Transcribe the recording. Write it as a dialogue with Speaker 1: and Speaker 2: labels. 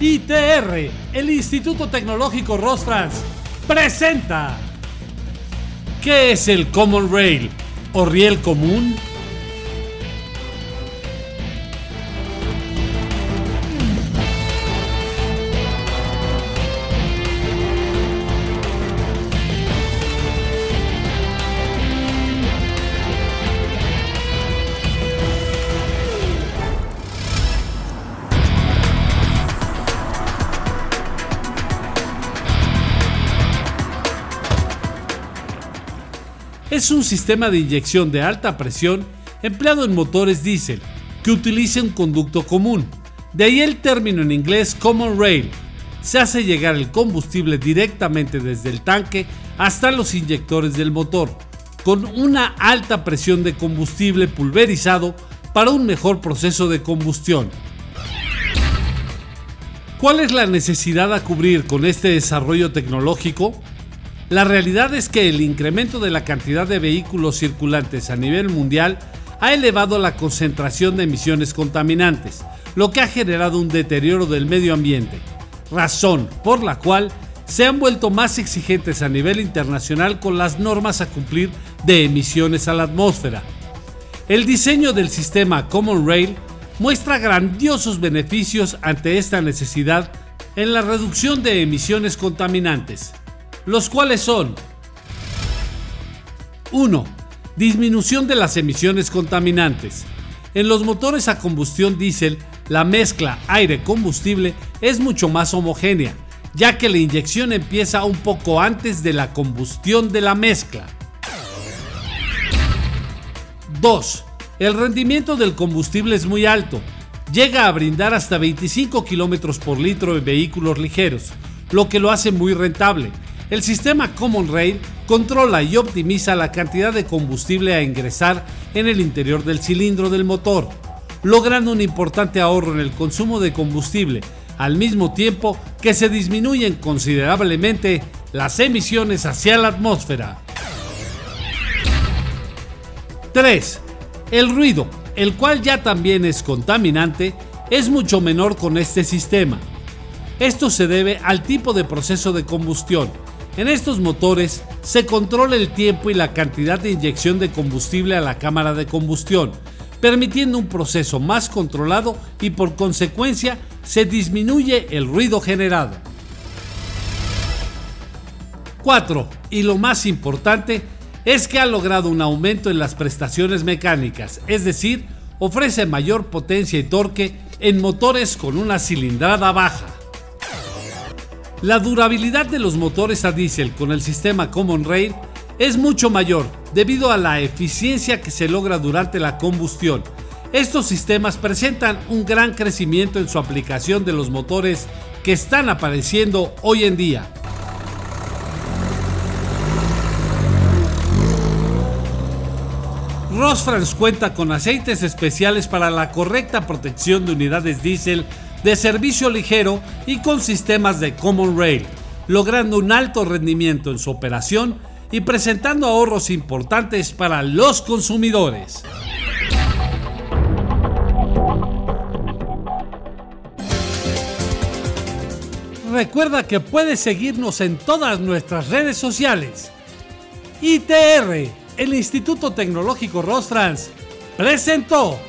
Speaker 1: ITR, el Instituto Tecnológico Rosfrans, presenta. ¿Qué es el Common Rail o riel común? Es un sistema de inyección de alta presión empleado en motores diésel que utiliza un conducto común. De ahí el término en inglés Common Rail. Se hace llegar el combustible directamente desde el tanque hasta los inyectores del motor, con una alta presión de combustible pulverizado para un mejor proceso de combustión. ¿Cuál es la necesidad a cubrir con este desarrollo tecnológico? La realidad es que el incremento de la cantidad de vehículos circulantes a nivel mundial ha elevado la concentración de emisiones contaminantes, lo que ha generado un deterioro del medio ambiente, razón por la cual se han vuelto más exigentes a nivel internacional con las normas a cumplir de emisiones a la atmósfera. El diseño del sistema Common Rail muestra grandiosos beneficios ante esta necesidad en la reducción de emisiones contaminantes los cuales son 1. Disminución de las emisiones contaminantes. En los motores a combustión diésel, la mezcla aire-combustible es mucho más homogénea, ya que la inyección empieza un poco antes de la combustión de la mezcla. 2. El rendimiento del combustible es muy alto, llega a brindar hasta 25 km por litro en vehículos ligeros, lo que lo hace muy rentable, el sistema Common Rail controla y optimiza la cantidad de combustible a ingresar en el interior del cilindro del motor, logrando un importante ahorro en el consumo de combustible, al mismo tiempo que se disminuyen considerablemente las emisiones hacia la atmósfera. 3. El ruido, el cual ya también es contaminante, es mucho menor con este sistema. Esto se debe al tipo de proceso de combustión, en estos motores se controla el tiempo y la cantidad de inyección de combustible a la cámara de combustión, permitiendo un proceso más controlado y por consecuencia se disminuye el ruido generado. 4. Y lo más importante es que ha logrado un aumento en las prestaciones mecánicas, es decir, ofrece mayor potencia y torque en motores con una cilindrada baja. La durabilidad de los motores a diésel con el sistema Common Rail es mucho mayor debido a la eficiencia que se logra durante la combustión. Estos sistemas presentan un gran crecimiento en su aplicación de los motores que están apareciendo hoy en día. Rosfrans cuenta con aceites especiales para la correcta protección de unidades diésel de servicio ligero y con sistemas de Common Rail, logrando un alto rendimiento en su operación y presentando ahorros importantes para los consumidores. Recuerda que puedes seguirnos en todas nuestras redes sociales. ITR, el Instituto Tecnológico Rosfrans, presentó